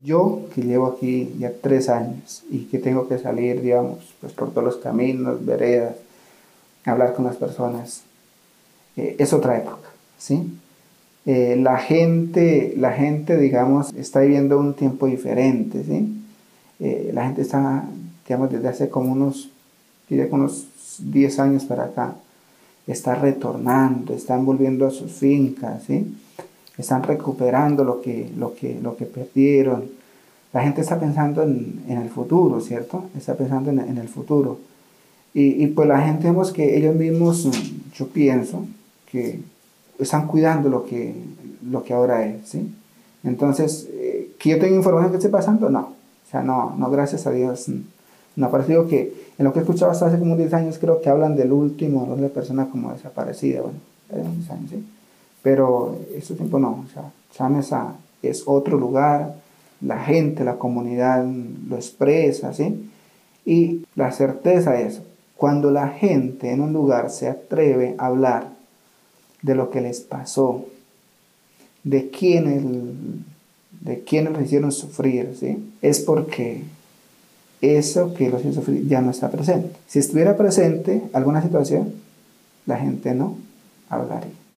Yo que llevo aquí ya tres años y que tengo que salir, digamos, pues por todos los caminos, veredas, hablar con las personas, eh, es otra época, ¿sí? Eh, la gente, la gente, digamos, está viviendo un tiempo diferente, ¿sí? Eh, la gente está, digamos, desde hace como unos, diría unos 10 años para acá, está retornando, están volviendo a sus fincas, ¿sí? Están recuperando lo que, lo que, lo que perdieron. La gente está pensando en, el futuro, ¿cierto? Está pensando en, el futuro. Y, pues la gente vemos que ellos mismos, yo pienso, que están cuidando lo que, lo que ahora es, ¿sí? Entonces, eh, ¿que yo tenga información que esté pasando? No. O sea, no, no, gracias a Dios. No, parece digo que en lo que he escuchado hasta hace como 10 años creo que hablan del último, de la persona como desaparecida, bueno, hace años, ¿sí? Pero este tiempo no, o sea, Chamesa es otro lugar, la gente, la comunidad lo expresa, ¿sí? Y la certeza es, cuando la gente en un lugar se atreve a hablar de lo que les pasó, de quienes, de hicieron sufrir, ¿sí? Es porque eso que los hizo sufrir ya no está presente. Si estuviera presente alguna situación, la gente no hablaría.